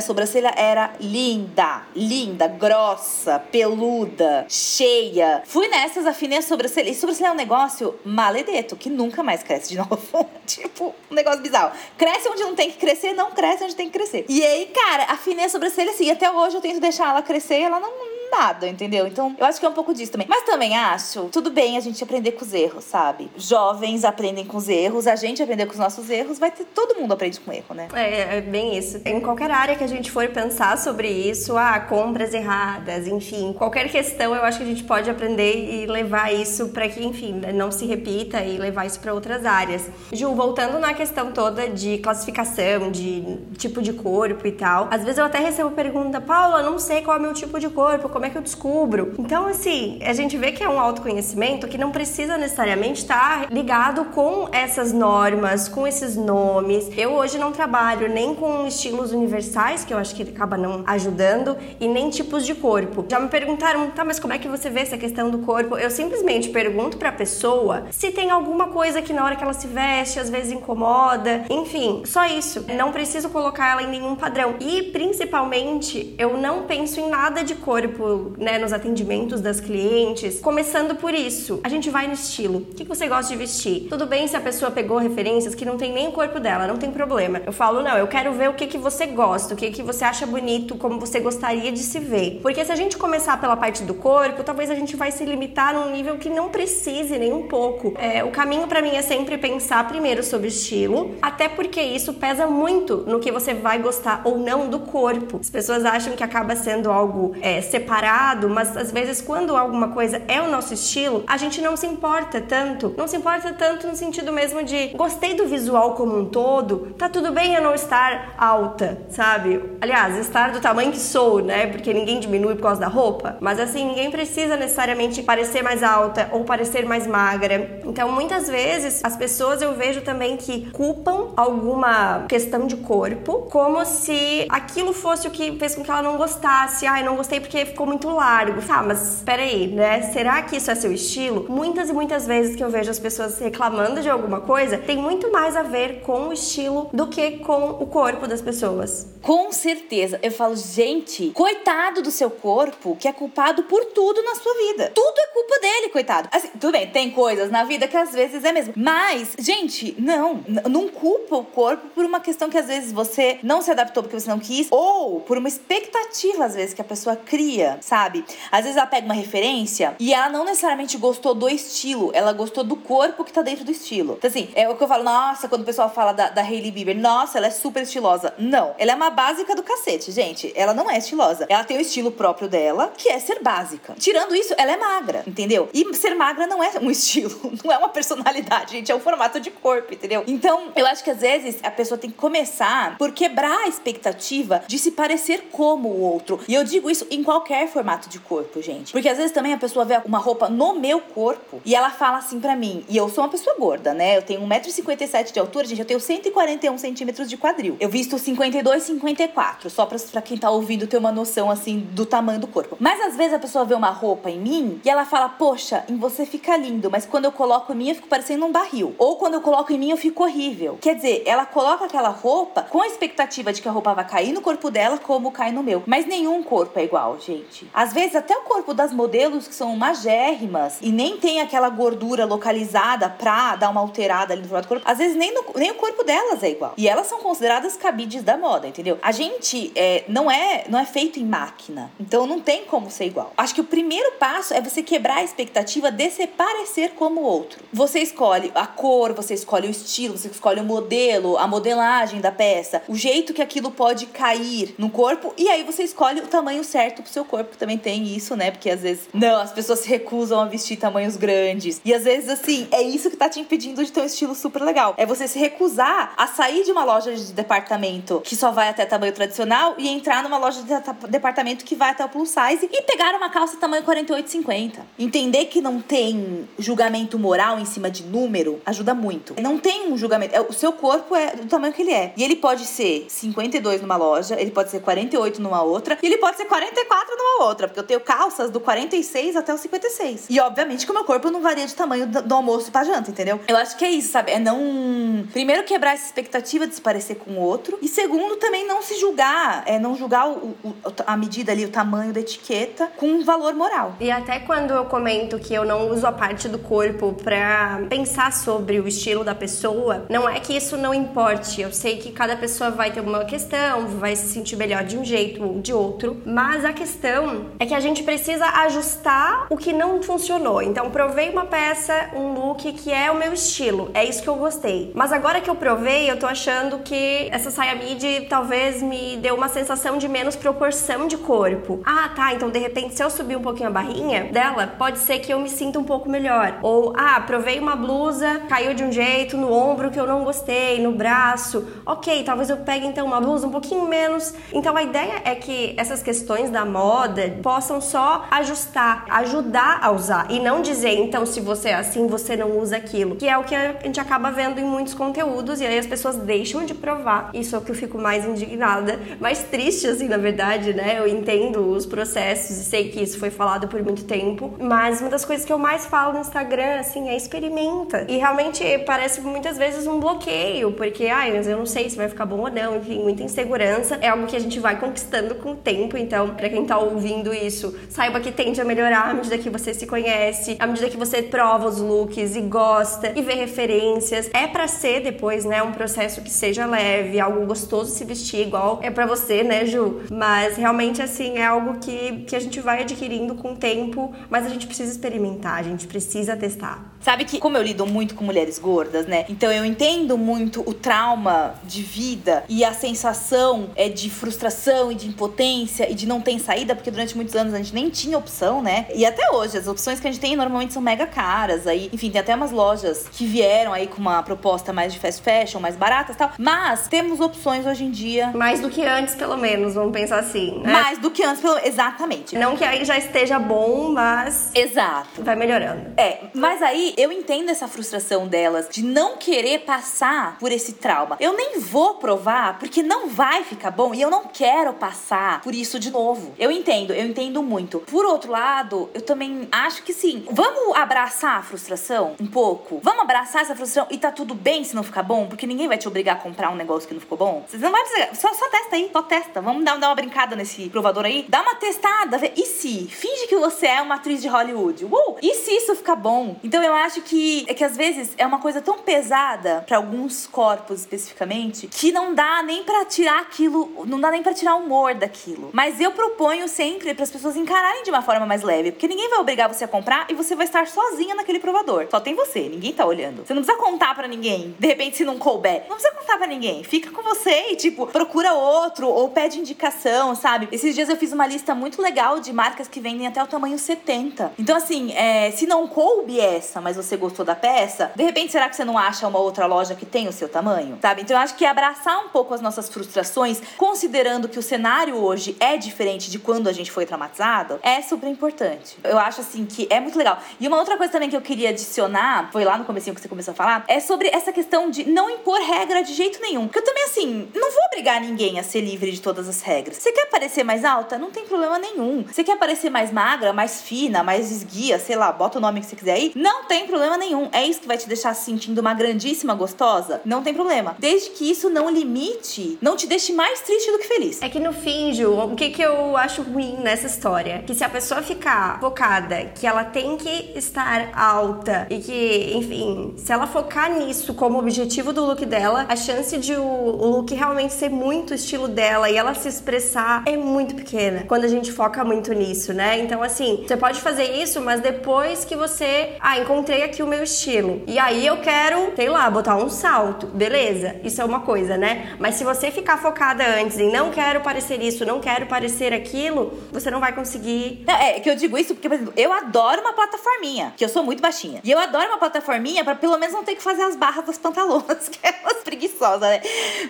sobrancelha era linda, linda, grossa, peluda, cheia. Fui nessas, afinei a sobrancelha. E sobrancelha é um negócio maledeto, que nunca mais cresce de novo. tipo, um negócio bizarro. Cresce onde não tem que crescer, não cresce onde tem que crescer. E aí, cara, afinei a sobrancelha assim. E até hoje eu tento deixar ela crescer e ela não nada, entendeu? Então, eu acho que é um pouco disso também. Mas também acho, tudo bem a gente aprender com os erros, sabe? Jovens aprendem com os erros, a gente aprender com os nossos erros, vai ter todo mundo aprende com erro, né? É, é bem isso. Em qualquer área que a gente for pensar sobre isso, ah, compras erradas, enfim, qualquer questão, eu acho que a gente pode aprender e levar isso para que, enfim, não se repita e levar isso para outras áreas. Ju, voltando na questão toda de classificação, de tipo de corpo e tal, às vezes eu até recebo pergunta, Paula, não sei qual é o meu tipo de corpo, como é que eu descubro? Então, assim, a gente vê que é um autoconhecimento que não precisa necessariamente estar ligado com essas normas, com esses nomes. Eu hoje não trabalho nem com estilos universais, que eu acho que ele acaba não ajudando, e nem tipos de corpo. Já me perguntaram, tá, mas como é que você vê essa questão do corpo? Eu simplesmente pergunto pra pessoa se tem alguma coisa que na hora que ela se veste às vezes incomoda. Enfim, só isso. Não preciso colocar ela em nenhum padrão. E principalmente, eu não penso em nada de corpo né, nos atendimentos das clientes. Começando por isso, a gente vai no estilo. O que você gosta de vestir? Tudo bem se a pessoa pegou referências que não tem nem o corpo dela, não tem problema. Eu falo, não, eu quero ver o que, que você gosta, o que, que você acha bonito, como você gostaria de se ver. Porque se a gente começar pela parte do corpo, talvez a gente vai se limitar num nível que não precise nem um pouco. É, o caminho para mim é sempre pensar primeiro sobre estilo, até porque isso pesa muito no que você vai gostar ou não do corpo. As pessoas acham que acaba sendo algo é, separado mas às vezes quando alguma coisa é o nosso estilo, a gente não se importa tanto. Não se importa tanto no sentido mesmo de gostei do visual como um todo, tá tudo bem eu não estar alta, sabe? Aliás, estar do tamanho que sou, né? Porque ninguém diminui por causa da roupa, mas assim, ninguém precisa necessariamente parecer mais alta ou parecer mais magra. Então, muitas vezes as pessoas eu vejo também que culpam alguma questão de corpo como se aquilo fosse o que fez com que ela não gostasse. Ai, não gostei porque ficou muito largo. Tá, mas peraí, né? Será que isso é seu estilo? Muitas e muitas vezes que eu vejo as pessoas reclamando de alguma coisa, tem muito mais a ver com o estilo do que com o corpo das pessoas. Com certeza. Eu falo, gente, coitado do seu corpo que é culpado por tudo na sua vida. Tudo é culpa dele, coitado. Assim, tudo bem, tem coisas na vida que às vezes é mesmo. Mas, gente, não. Não culpa o corpo por uma questão que às vezes você não se adaptou porque você não quis, ou por uma expectativa, às vezes, que a pessoa cria, sabe? Às vezes ela pega uma referência e ela não necessariamente gostou do estilo, ela gostou do corpo que tá dentro do estilo. Então, assim, é o que eu falo, nossa, quando o pessoal fala da, da Hailey Bieber, nossa, ela é super estilosa. Não, ela é uma básica do cacete, gente. Ela não é estilosa. Ela tem o estilo próprio dela, que é ser básica. Tirando isso, ela é magra, entendeu? E ser magra não é um estilo, não é uma personalidade, gente, é um formato de corpo, entendeu? Então, eu acho que às vezes a pessoa tem que começar por quebrar a expectativa de se parecer como o outro. E eu digo isso em qualquer formato formato de corpo, gente. Porque às vezes também a pessoa vê uma roupa no meu corpo e ela fala assim pra mim, e eu sou uma pessoa gorda, né? Eu tenho 1,57m de altura, gente, eu tenho 141 centímetros de quadril. Eu visto 52, 54, só pra, pra quem tá ouvindo ter uma noção, assim, do tamanho do corpo. Mas às vezes a pessoa vê uma roupa em mim e ela fala, poxa, em você fica lindo, mas quando eu coloco em mim eu fico parecendo um barril. Ou quando eu coloco em mim eu fico horrível. Quer dizer, ela coloca aquela roupa com a expectativa de que a roupa vai cair no corpo dela como cai no meu. Mas nenhum corpo é igual, gente. Às vezes até o corpo das modelos que são magérrimas e nem tem aquela gordura localizada pra dar uma alterada ali no formato do corpo, às vezes nem, no, nem o corpo delas é igual. E elas são consideradas cabides da moda, entendeu? A gente é, não, é, não é feito em máquina, então não tem como ser igual. Acho que o primeiro passo é você quebrar a expectativa de se parecer como o outro. Você escolhe a cor, você escolhe o estilo, você escolhe o modelo, a modelagem da peça, o jeito que aquilo pode cair no corpo e aí você escolhe o tamanho certo pro seu corpo, que também tem isso, né? Porque às vezes, não, as pessoas se recusam a vestir tamanhos grandes. E às vezes, assim, é isso que tá te impedindo de ter um estilo super legal. É você se recusar a sair de uma loja de departamento que só vai até tamanho tradicional e entrar numa loja de departamento que vai até o plus size e pegar uma calça tamanho 48, 50. Entender que não tem julgamento moral em cima de número ajuda muito. Não tem um julgamento. É, o seu corpo é do tamanho que ele é. E ele pode ser 52 numa loja, ele pode ser 48 numa outra, e ele pode ser 44 numa outra, porque eu tenho calças do 46 até o 56. E obviamente que o meu corpo não varia de tamanho do, do almoço pra janta, entendeu? Eu acho que é isso, sabe? É não. Primeiro, quebrar essa expectativa de se parecer com o outro. E segundo, também não se julgar. É não julgar o, o, a medida ali, o tamanho da etiqueta com um valor moral. E até quando eu comento que eu não uso a parte do corpo pra pensar sobre o estilo da pessoa, não é que isso não importe. Eu sei que cada pessoa vai ter uma questão, vai se sentir melhor de um jeito ou de outro, mas a questão é que a gente precisa ajustar o que não funcionou. Então, provei uma peça, um look que é o meu estilo, é isso que eu gostei. Mas agora que eu provei, eu tô achando que essa saia midi talvez me deu uma sensação de menos proporção de corpo. Ah, tá, então de repente se eu subir um pouquinho a barrinha dela, pode ser que eu me sinta um pouco melhor. Ou, ah, provei uma blusa, caiu de um jeito no ombro que eu não gostei, no braço. Ok, talvez eu pegue então uma blusa um pouquinho menos. Então a ideia é que essas questões da moda possam só ajustar, ajudar a usar e não dizer então se você é assim, você não usa aquilo, que é o que a gente acaba vendo em muitos conteúdos e aí as pessoas deixam de provar. Isso é o que eu fico mais indignada, mais triste assim, na verdade, né? Eu entendo os processos e sei que isso foi falado por muito tempo, mas uma das coisas que eu mais falo no Instagram assim é experimenta. E realmente parece muitas vezes um bloqueio, porque ai, mas eu não sei se vai ficar bom ou não, enfim, muita insegurança. É algo que a gente vai conquistando com o tempo, então, para quem tá ouvindo isso, saiba que tende a melhorar à medida que você se conhece, à medida que você prova os looks e gosta e vê referências. É para ser depois, né, um processo que seja leve, algo gostoso se vestir igual é para você, né, Ju? Mas realmente assim é algo que, que a gente vai adquirindo com o tempo, mas a gente precisa experimentar, a gente precisa testar. Sabe que como eu lido muito com mulheres gordas, né? Então eu entendo muito o trauma de vida e a sensação é de frustração e de impotência e de não ter saída, porque durante muitos anos a gente nem tinha opção, né? E até hoje as opções que a gente tem normalmente são mega caras. Aí, enfim, tem até umas lojas que vieram aí com uma proposta mais de fast fashion, mais baratas, tal. Mas temos opções hoje em dia mais do que antes, pelo menos, vamos pensar assim. Né? Mais do que antes, pelo exatamente. Não que aí já esteja bom, mas exato. Vai melhorando. É, mas aí eu entendo essa frustração delas de não querer passar por esse trauma. Eu nem vou provar porque não vai ficar bom e eu não quero passar por isso de novo. Eu entendo, eu entendo muito. Por outro lado, eu também acho que sim. Vamos abraçar a frustração um pouco? Vamos abraçar essa frustração e tá tudo bem se não ficar bom? Porque ninguém vai te obrigar a comprar um negócio que não ficou bom. Você não vai precisar. Só, só testa aí, só testa. Vamos dar, dar uma brincada nesse provador aí. Dá uma testada. E se? Finge que você é uma atriz de Hollywood. Uh! E se isso ficar bom? Então eu acho que é que às vezes é uma coisa tão pesada para alguns corpos especificamente que não dá nem para tirar aquilo, não dá nem para tirar o humor daquilo. Mas eu proponho sempre para as pessoas encararem de uma forma mais leve, porque ninguém vai obrigar você a comprar e você vai estar sozinha naquele provador. Só tem você, ninguém tá olhando. Você não precisa contar para ninguém. De repente se não couber, não precisa contar para ninguém. Fica com você e tipo, procura outro ou pede indicação, sabe? Esses dias eu fiz uma lista muito legal de marcas que vendem até o tamanho 70. Então assim, é, se não coube essa, mas você gostou da peça, de repente será que você não acha uma outra loja que tem o seu tamanho? Sabe? Então eu acho que abraçar um pouco as nossas frustrações, considerando que o cenário hoje é diferente de quando a gente foi traumatizado, é super importante. Eu acho assim que é muito legal. E uma outra coisa também que eu queria adicionar, foi lá no comecinho que você começou a falar, é sobre essa questão de não impor regra de jeito nenhum. Porque eu também assim, não vou obrigar ninguém a ser livre de todas as regras. Você quer parecer mais alta? Não tem problema nenhum. Você quer parecer mais magra, mais fina, mais esguia, sei lá, bota o nome que você quiser aí? Não tem problema nenhum. É isso que vai te deixar se sentindo uma grandíssima gostosa? Não tem problema. Desde que isso não limite, não te deixe mais triste do que feliz. É que no fim, Ju, o que, que eu acho ruim nessa história? Que se a pessoa ficar focada que ela tem que estar alta e que, enfim, se ela focar nisso como objetivo do look dela, a chance de o, o look realmente ser muito estilo dela e ela se expressar é muito pequena quando a gente foca muito nisso, né? Então, assim, você pode fazer isso, mas depois que você, ah, encontrei aqui o meu estilo e aí eu quero, sei lá, botar um salto, beleza? Isso é uma coisa, né? Mas se você ficar focada antes em não quero parecer isso, não quero parecer aquilo, você não vai conseguir. É, que eu digo isso porque, por exemplo, eu adoro uma plataforminha, que eu sou muito baixinha. E eu adoro uma plataforminha para pelo menos não ter que fazer as barras das pantalonas, que é umas preguiçosas, né?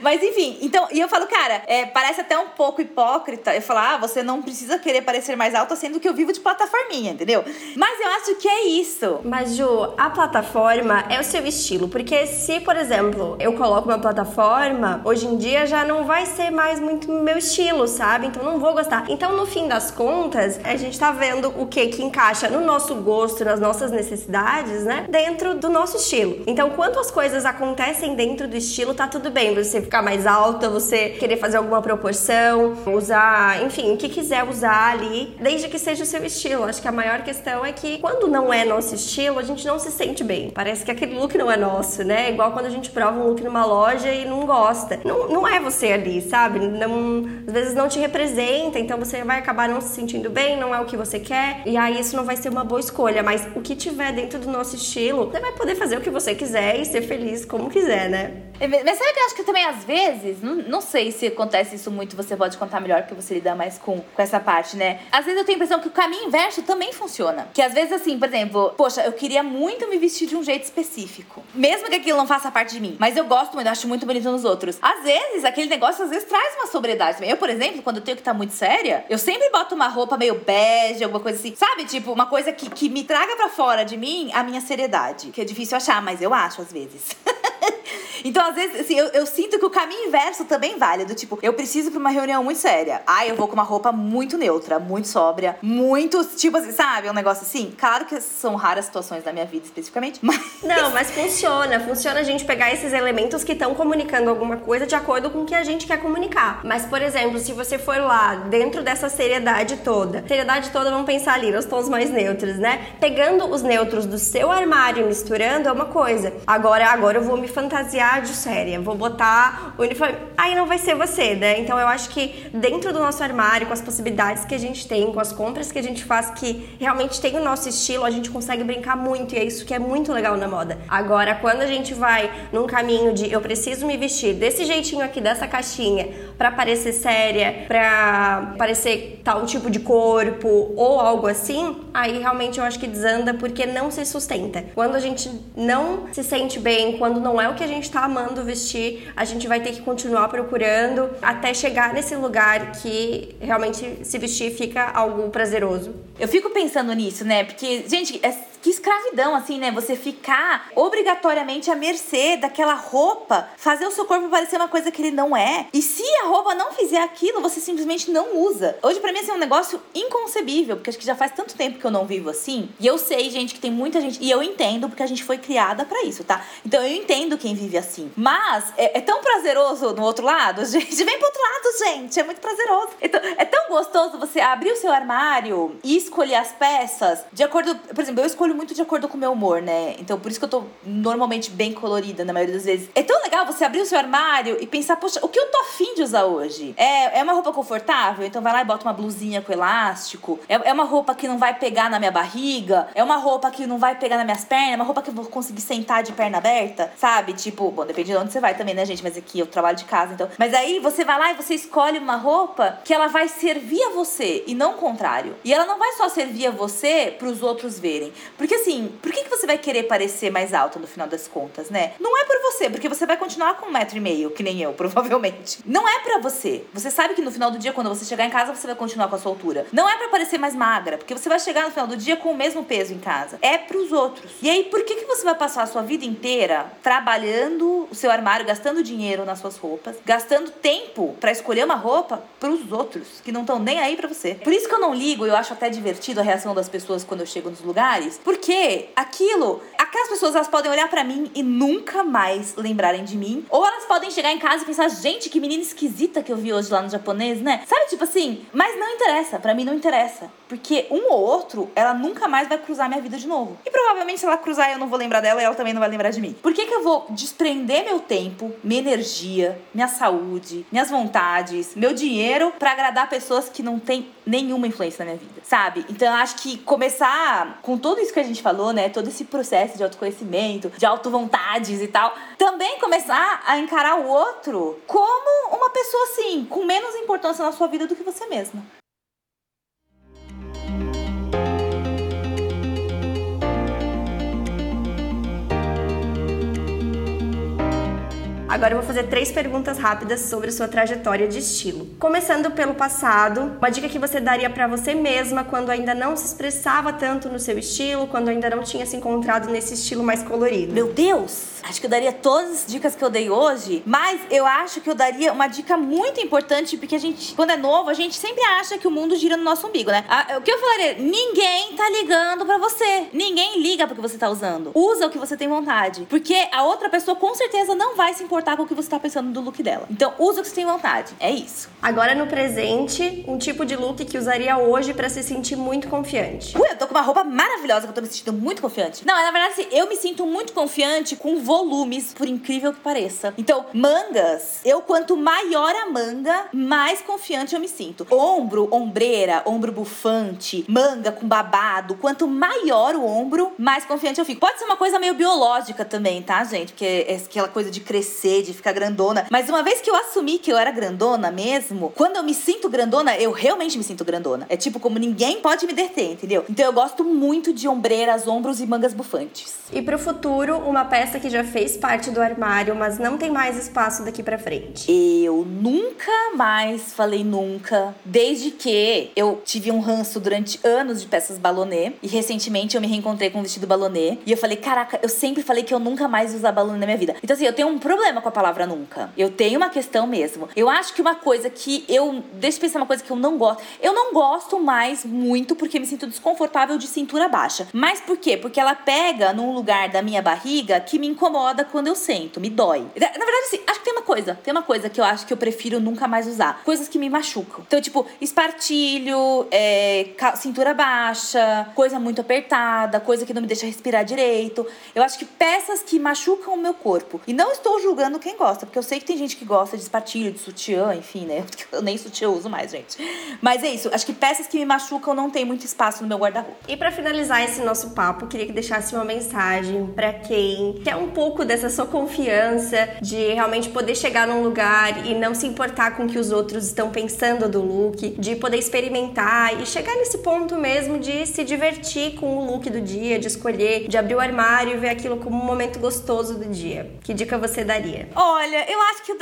Mas enfim, então, e eu falo, cara, é, parece até um pouco hipócrita eu falar, ah, você não precisa querer parecer mais alta, sendo que eu vivo de plataforminha, entendeu? Mas eu acho que é isso. Mas, Ju, a plataforma é o seu estilo, porque se, por exemplo, eu coloco uma plataforma, hoje em dia já não vai ser mais muito meu estilo, sabe? Então não vou gostar. Então, no fim das contas, a gente tá vendo o que que encaixa no nosso gosto, nas nossas necessidades, né? Dentro do nosso estilo. Então, quando as coisas acontecem dentro do estilo, tá tudo bem. Você ficar mais alta, você querer fazer alguma proporção, usar, enfim, o que quiser usar ali, desde que seja o seu estilo. Acho que a maior questão é que quando não é nosso estilo, gente não se sente bem. Parece que aquele look não é nosso, né? Igual quando a gente prova um look numa loja e não gosta. Não, não é você ali, sabe? Não, às vezes não te representa, então você vai acabar não se sentindo bem, não é o que você quer, e aí isso não vai ser uma boa escolha. Mas o que tiver dentro do nosso estilo, você vai poder fazer o que você quiser e ser feliz como quiser, né? É, mas sabe que eu acho que também às vezes, não, não sei se acontece isso muito, você pode contar melhor porque você lida mais com, com essa parte, né? Às vezes eu tenho a impressão que o caminho inverso também funciona. Que às vezes, assim, por exemplo, poxa, eu queria muito me vestir de um jeito específico. Mesmo que aquilo não faça parte de mim. Mas eu gosto muito, eu acho muito bonito nos outros. Às vezes, aquele negócio às vezes traz uma sobriedade. Eu, por exemplo, quando eu tenho que estar tá muito séria, eu sempre boto uma roupa meio bege, alguma coisa assim. Sabe? Tipo, uma coisa que, que me traga para fora de mim a minha seriedade. Que é difícil achar, mas eu acho às vezes. Então, às vezes, assim, eu, eu, sinto que o caminho inverso também vale. Do tipo, eu preciso pra uma reunião muito séria. Ah, eu vou com uma roupa muito neutra, muito sóbria, muito, tipo assim, sabe? Um negócio assim. Claro que são raras situações da minha vida especificamente, mas. Não, mas funciona. Funciona a gente pegar esses elementos que estão comunicando alguma coisa de acordo com o que a gente quer comunicar. Mas, por exemplo, se você for lá dentro dessa seriedade toda, seriedade toda, vamos pensar ali nos tons mais neutros, né? Pegando os neutros do seu armário e misturando é uma coisa. Agora, agora eu vou me fantasiar de séria, vou botar o uniforme. Aí não vai ser você, né? Então eu acho que dentro do nosso armário, com as possibilidades que a gente tem, com as compras que a gente faz, que realmente tem o nosso estilo, a gente consegue brincar muito e é isso que é muito legal na moda. Agora, quando a gente vai num caminho de eu preciso me vestir desse jeitinho aqui, dessa caixinha, para parecer séria, para parecer tal tipo de corpo ou algo assim, aí realmente eu acho que desanda porque não se sustenta. Quando a gente não se sente bem, quando não é o que a gente tá amando vestir, a gente vai ter que continuar procurando até chegar nesse lugar que realmente se vestir fica algo prazeroso. Eu fico pensando nisso, né? Porque, gente, é que escravidão, assim, né? Você ficar obrigatoriamente à mercê daquela roupa, fazer o seu corpo parecer uma coisa que ele não é. E se a roupa não fizer aquilo, você simplesmente não usa. Hoje, para mim, assim, é um negócio inconcebível, porque acho que já faz tanto tempo que eu não vivo assim. E eu sei, gente, que tem muita gente. E eu entendo, porque a gente foi criada para isso, tá? Então eu entendo quem vive assim. Mas é, é, tão prazeroso no outro lado, gente. Vem pro outro lado, gente. É muito prazeroso. Então, é tão gostoso você abrir o seu armário e escolher as peças de acordo. Por exemplo, eu escolho escolho muito de acordo com o meu humor, né? Então por isso que eu tô normalmente bem colorida na maioria das vezes. É tão legal você abrir o seu armário e pensar, poxa, o que eu tô afim de usar hoje? É, é uma roupa confortável? Então vai lá e bota uma blusinha com elástico. É, é uma roupa que não vai pegar na minha barriga. É uma roupa que não vai pegar nas minhas pernas. É uma roupa que eu vou conseguir sentar de perna aberta, sabe? Tipo, bom, depende de onde você vai também, né, gente? Mas aqui eu trabalho de casa, então. Mas aí você vai lá e você escolhe uma roupa que ela vai servir a você e não o contrário. E ela não vai só servir a você para os outros verem. Porque assim, por que, que você vai querer parecer mais alta no final das contas, né? Não é por você, porque você vai continuar com um metro e meio, que nem eu, provavelmente. Não é para você. Você sabe que no final do dia, quando você chegar em casa, você vai continuar com a sua altura. Não é para parecer mais magra, porque você vai chegar no final do dia com o mesmo peso em casa. É pros outros. E aí, por que, que você vai passar a sua vida inteira trabalhando o seu armário, gastando dinheiro nas suas roupas, gastando tempo para escolher uma roupa pros outros, que não estão nem aí para você? Por isso que eu não ligo, eu acho até divertido a reação das pessoas quando eu chego nos lugares, porque aquilo, aquelas pessoas elas podem olhar para mim e nunca mais lembrarem de mim, ou elas podem chegar em casa e pensar, gente, que menina esquisita que eu vi hoje lá no japonês, né? Sabe, tipo assim, mas não interessa, para mim não interessa, porque um ou outro, ela nunca mais vai cruzar minha vida de novo. E provavelmente se ela cruzar eu não vou lembrar dela e ela também não vai lembrar de mim. Por que que eu vou desprender meu tempo, minha energia, minha saúde, minhas vontades, meu dinheiro para agradar pessoas que não têm nenhuma influência na minha vida, sabe? Então eu acho que começar com tudo isso que a gente falou, né? Todo esse processo de autoconhecimento, de autovontades e tal, também começar a encarar o outro como uma pessoa assim, com menos importância na sua vida do que você mesma. Agora eu vou fazer três perguntas rápidas sobre sua trajetória de estilo. Começando pelo passado, uma dica que você daria para você mesma quando ainda não se expressava tanto no seu estilo, quando ainda não tinha se encontrado nesse estilo mais colorido. Meu Deus! Acho que eu daria todas as dicas que eu dei hoje, mas eu acho que eu daria uma dica muito importante, porque a gente, quando é novo, a gente sempre acha que o mundo gira no nosso umbigo, né? o que eu falaria? Ninguém tá ligando para você. Ninguém liga pro que você tá usando. Usa o que você tem vontade. Porque a outra pessoa com certeza não vai se importar com o que você tá pensando do look dela. Então, usa o que você tem vontade. É isso. Agora no presente, um tipo de look que usaria hoje para se sentir muito confiante. Ui, eu tô com uma roupa maravilhosa que eu tô me sentindo muito confiante. Não, na verdade, assim, eu me sinto muito confiante com volumes, por incrível que pareça. Então, mangas, eu quanto maior a manga, mais confiante eu me sinto. Ombro, ombreira, ombro bufante, manga com babado, quanto maior o ombro, mais confiante eu fico. Pode ser uma coisa meio biológica também, tá, gente? Porque é aquela coisa de crescer, de ficar grandona. Mas uma vez que eu assumi que eu era grandona mesmo, quando eu me sinto grandona, eu realmente me sinto grandona. É tipo como ninguém pode me deter, entendeu? Então eu gosto muito de ombreiras, ombros e mangas bufantes. E pro futuro, uma peça que já fez parte do armário, mas não tem mais espaço daqui para frente. Eu nunca mais falei nunca, desde que eu tive um ranço durante anos de peças balonê e recentemente eu me reencontrei com um vestido balonê e eu falei, caraca, eu sempre falei que eu nunca mais ia usar balonê na minha vida. Então assim, eu tenho um problema com a palavra nunca. Eu tenho uma questão mesmo. Eu acho que uma coisa que eu, deixa eu pensar uma coisa que eu não gosto. Eu não gosto mais muito porque me sinto desconfortável de cintura baixa. Mas por quê? Porque ela pega num lugar da minha barriga que me incomoda quando eu sento, me dói. Na verdade, assim, acho que tem uma coisa, tem uma coisa que eu acho que eu prefiro nunca mais usar. Coisas que me machucam. Então, tipo, espartilho, é, cintura baixa, coisa muito apertada, coisa que não me deixa respirar direito. Eu acho que peças que machucam o meu corpo. E não estou julgando quem gosta, porque eu sei que tem gente que gosta de espartilho, de sutiã, enfim, né? Eu nem sutiã uso mais, gente. Mas é isso, acho que peças que me machucam não tem muito espaço no meu guarda-roupa. E para finalizar esse nosso papo, queria que deixasse uma mensagem para quem quer um pouco dessa sua confiança de realmente poder chegar num lugar e não se importar com o que os outros estão pensando do look, de poder experimentar e chegar nesse ponto mesmo de se divertir com o look do dia, de escolher, de abrir o armário e ver aquilo como um momento gostoso do dia. Que dica você daria? Olha, eu acho que eu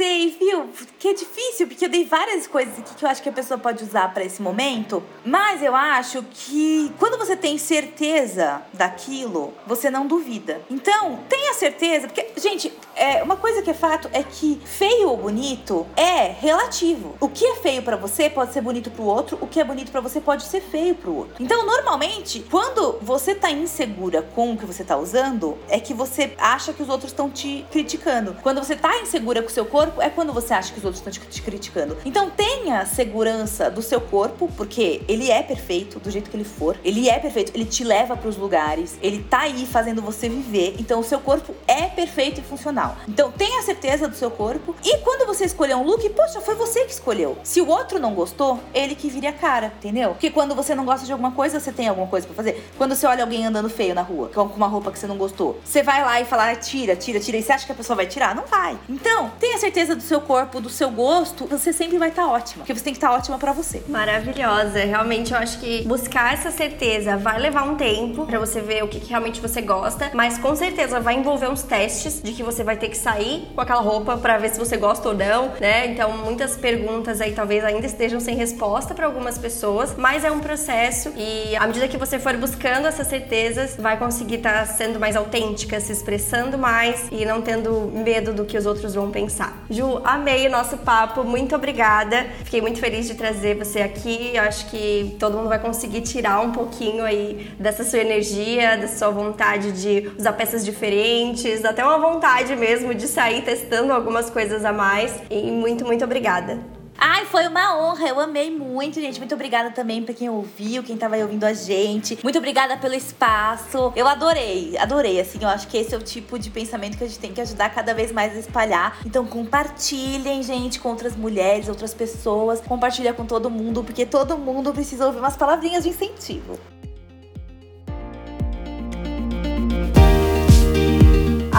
sei, viu? Que é difícil, porque eu dei várias coisas aqui que eu acho que a pessoa pode usar para esse momento. Mas eu acho que quando você tem certeza daquilo, você não duvida. Então, tenha certeza, porque, gente, é, uma coisa que é fato é que feio ou bonito é relativo. O que é feio para você pode ser bonito pro outro, o que é bonito para você pode ser feio pro outro. Então, normalmente, quando você tá insegura com o que você tá usando, é que você acha que os outros estão te criticando. Quando você tá insegura com o seu corpo, é quando você acha que os outros estão te criticando. Então tenha segurança do seu corpo, porque ele é perfeito do jeito que ele for. Ele é perfeito, ele te leva para os lugares, ele tá aí fazendo você viver. Então o seu corpo é perfeito e funcional. Então tenha certeza do seu corpo. E quando você escolher um look, poxa, foi você que escolheu. Se o outro não gostou, ele que vire a cara, entendeu? Porque quando você não gosta de alguma coisa, você tem alguma coisa para fazer. Quando você olha alguém andando feio na rua, com uma roupa que você não gostou, você vai lá e fala, ah, tira, tira, tira. E você acha que a pessoa vai tirar? Não vai. Então, tenha certeza do seu corpo, do seu gosto, você sempre vai estar tá ótima. Porque você tem que estar tá ótima para você. Maravilhosa. Realmente eu acho que buscar essa certeza vai levar um tempo para você ver o que, que, realmente você gosta, mas com certeza vai envolver uns testes de que você vai ter que sair com aquela roupa para ver se você gosta ou não, né? Então muitas perguntas aí talvez ainda estejam sem resposta para algumas pessoas, mas é um processo e à medida que você for buscando essas certezas, vai conseguir estar tá sendo mais autêntica, se expressando mais e não tendo medo do que os outros vão pensar. Ju, amei o nosso papo, muito obrigada. Fiquei muito feliz de trazer você aqui. Acho que todo mundo vai conseguir tirar um pouquinho aí dessa sua energia, da sua vontade de usar peças diferentes, até uma vontade mesmo de sair testando algumas coisas a mais. E muito, muito obrigada. Ai, foi uma honra. Eu amei muito, gente. Muito obrigada também pra quem ouviu, quem tava aí ouvindo a gente. Muito obrigada pelo espaço. Eu adorei, adorei. Assim, eu acho que esse é o tipo de pensamento que a gente tem que ajudar cada vez mais a espalhar. Então, compartilhem, gente, com outras mulheres, outras pessoas. Compartilha com todo mundo, porque todo mundo precisa ouvir umas palavrinhas de incentivo.